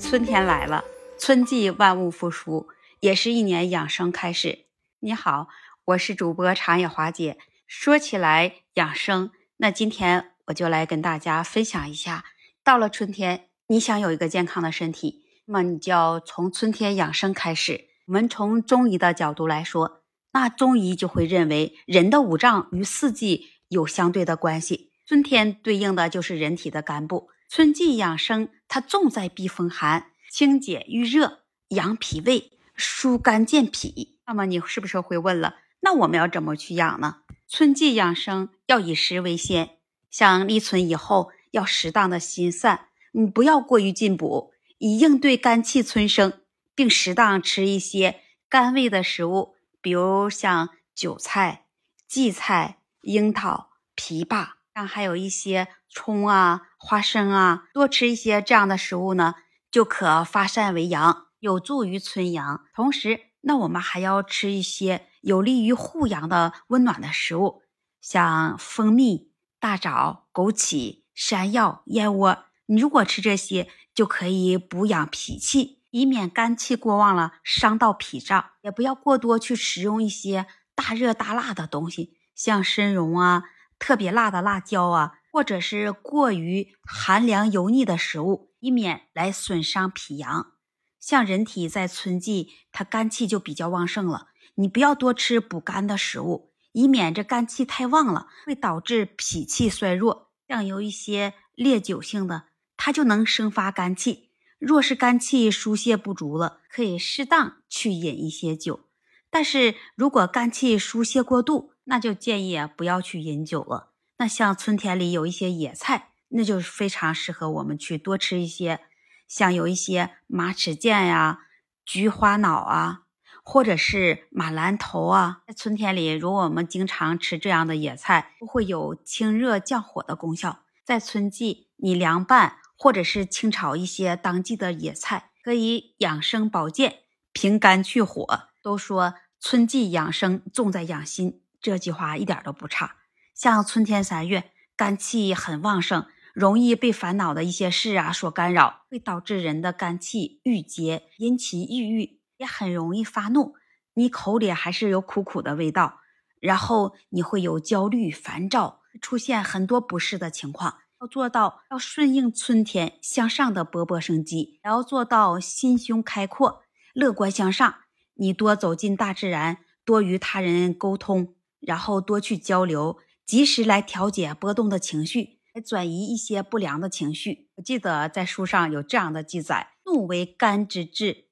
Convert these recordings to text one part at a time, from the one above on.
春天来了，春季万物复苏，也是一年养生开始。你好，我是主播长野华姐。说起来养生，那今天我就来跟大家分享一下。到了春天，你想有一个健康的身体，那么你就要从春天养生开始。我们从中医的角度来说，那中医就会认为人的五脏与四季有相对的关系。春天对应的就是人体的肝部。春季养生，它重在避风寒、清解郁热、养脾胃、疏肝健脾。那么你是不是会问了？那我们要怎么去养呢？春季养生要以食为先，像立春以后要适当的心散，你不要过于进补，以应对肝气春生，并适当吃一些甘味的食物，比如像韭菜、荠菜、樱桃、枇杷。还有一些葱啊、花生啊，多吃一些这样的食物呢，就可发善为阳，有助于春阳。同时，那我们还要吃一些有利于护阳的温暖的食物，像蜂蜜、大枣、枸杞、山药、燕窝。你如果吃这些，就可以补养脾气，以免肝气过旺了伤到脾脏。也不要过多去食用一些大热大辣的东西，像参茸啊。特别辣的辣椒啊，或者是过于寒凉油腻的食物，以免来损伤脾阳。像人体在春季，它肝气就比较旺盛了，你不要多吃补肝的食物，以免这肝气太旺了，会导致脾气衰弱。像有一些烈酒性的，它就能生发肝气。若是肝气疏泄不足了，可以适当去饮一些酒。但是如果肝气疏泄过度，那就建议不要去饮酒了。那像春天里有一些野菜，那就非常适合我们去多吃一些，像有一些马齿苋呀、菊花脑啊，或者是马兰头啊。在春天里，如果我们经常吃这样的野菜，都会有清热降火的功效。在春季，你凉拌或者是清炒一些当季的野菜，可以养生保健、平肝去火。都说春季养生重在养心。这句话一点都不差。像春天三月，肝气很旺盛，容易被烦恼的一些事啊所干扰，会导致人的肝气郁结，引起抑郁，也很容易发怒。你口里还是有苦苦的味道，然后你会有焦虑、烦躁，出现很多不适的情况。要做到要顺应春天向上的勃勃生机，也要做到心胸开阔、乐观向上。你多走进大自然，多与他人沟通。然后多去交流，及时来调节波动的情绪，来转移一些不良的情绪。我记得在书上有这样的记载：怒为肝之志，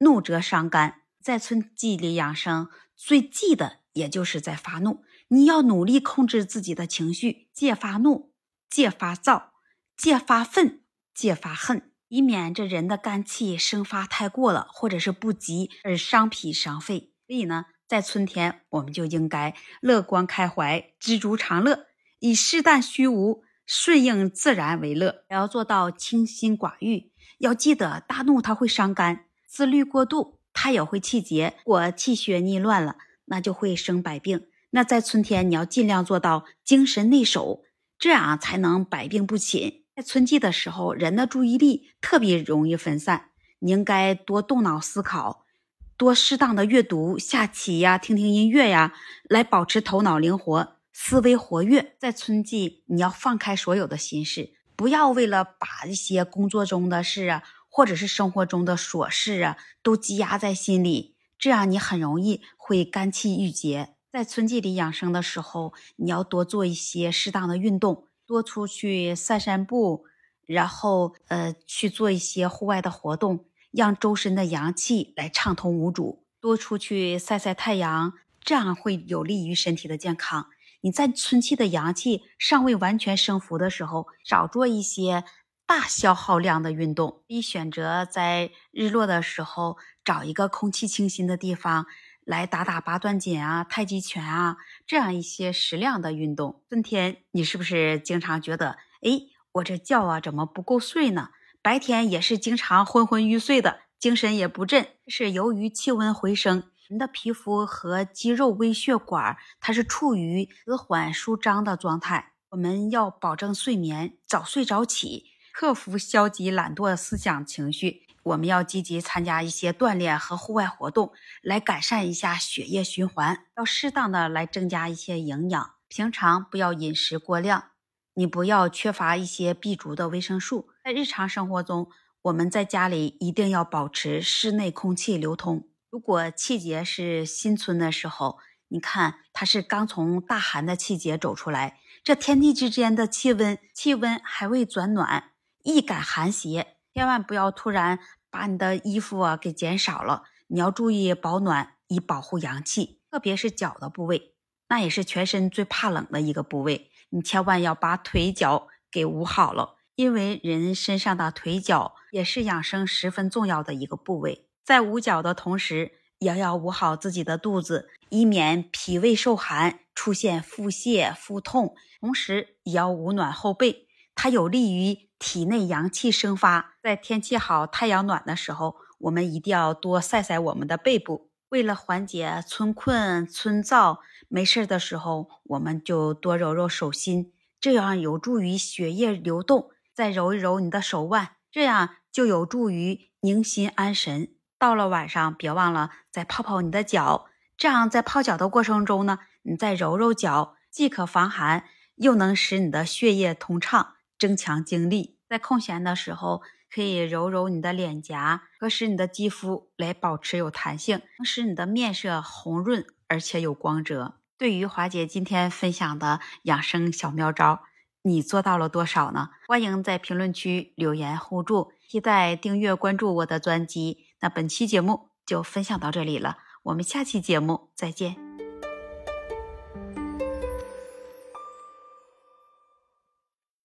怒则伤肝。在春季里养生，最忌的也就是在发怒。你要努力控制自己的情绪，戒发怒，戒发躁，戒发愤，戒发恨，以免这人的肝气生发太过了，或者是不及而伤脾伤肺。所以呢。在春天，我们就应该乐观开怀、知足常乐，以适淡虚无、顺应自然为乐，也要做到清心寡欲。要记得，大怒它会伤肝，自律过度它也会气结。如果气血逆乱了，那就会生百病。那在春天，你要尽量做到精神内守，这样才能百病不侵。在春季的时候，人的注意力特别容易分散，你应该多动脑思考。多适当的阅读、下棋呀、听听音乐呀，来保持头脑灵活、思维活跃。在春季，你要放开所有的心事，不要为了把一些工作中的事啊，或者是生活中的琐事啊，都积压在心里，这样你很容易会肝气郁结。在春季里养生的时候，你要多做一些适当的运动，多出去散散步，然后呃去做一些户外的活动。让周身的阳气来畅通无阻，多出去晒晒太阳，这样会有利于身体的健康。你在春季的阳气尚未完全升伏的时候，少做一些大消耗量的运动，可以选择在日落的时候找一个空气清新的地方来打打八段锦啊、太极拳啊，这样一些适量的运动。春天，你是不是经常觉得，哎，我这觉啊怎么不够睡呢？白天也是经常昏昏欲睡的，精神也不振，是由于气温回升，人的皮肤和肌肉微血管它是处于迟缓舒张的状态。我们要保证睡眠，早睡早起，克服消极懒惰思想情绪，我们要积极参加一些锻炼和户外活动，来改善一下血液循环。要适当的来增加一些营养，平常不要饮食过量，你不要缺乏一些 B 族的维生素。在日常生活中，我们在家里一定要保持室内空气流通。如果气节是新春的时候，你看它是刚从大寒的气节走出来，这天地之间的气温，气温还未转暖，易感寒邪。千万不要突然把你的衣服啊给减少了，你要注意保暖，以保护阳气。特别是脚的部位，那也是全身最怕冷的一个部位，你千万要把腿脚给捂好了，因为人身上的腿脚也是养生十分重要的一个部位。在捂脚的同时，也要捂好自己的肚子，以免脾胃受寒出现腹泻、腹痛。同时，也要捂暖后背，它有利于。体内阳气生发，在天气好、太阳暖的时候，我们一定要多晒晒我们的背部。为了缓解春困、春燥，没事的时候，我们就多揉揉手心，这样有助于血液流动。再揉一揉你的手腕，这样就有助于宁心安神。到了晚上，别忘了再泡泡你的脚，这样在泡脚的过程中呢，你再揉揉脚，既可防寒，又能使你的血液通畅。增强精力，在空闲的时候可以揉揉你的脸颊，可使你的肌肤来保持有弹性，能使你的面色红润而且有光泽。对于华姐今天分享的养生小妙招，你做到了多少呢？欢迎在评论区留言互助，期待订阅关注我的专辑。那本期节目就分享到这里了，我们下期节目再见。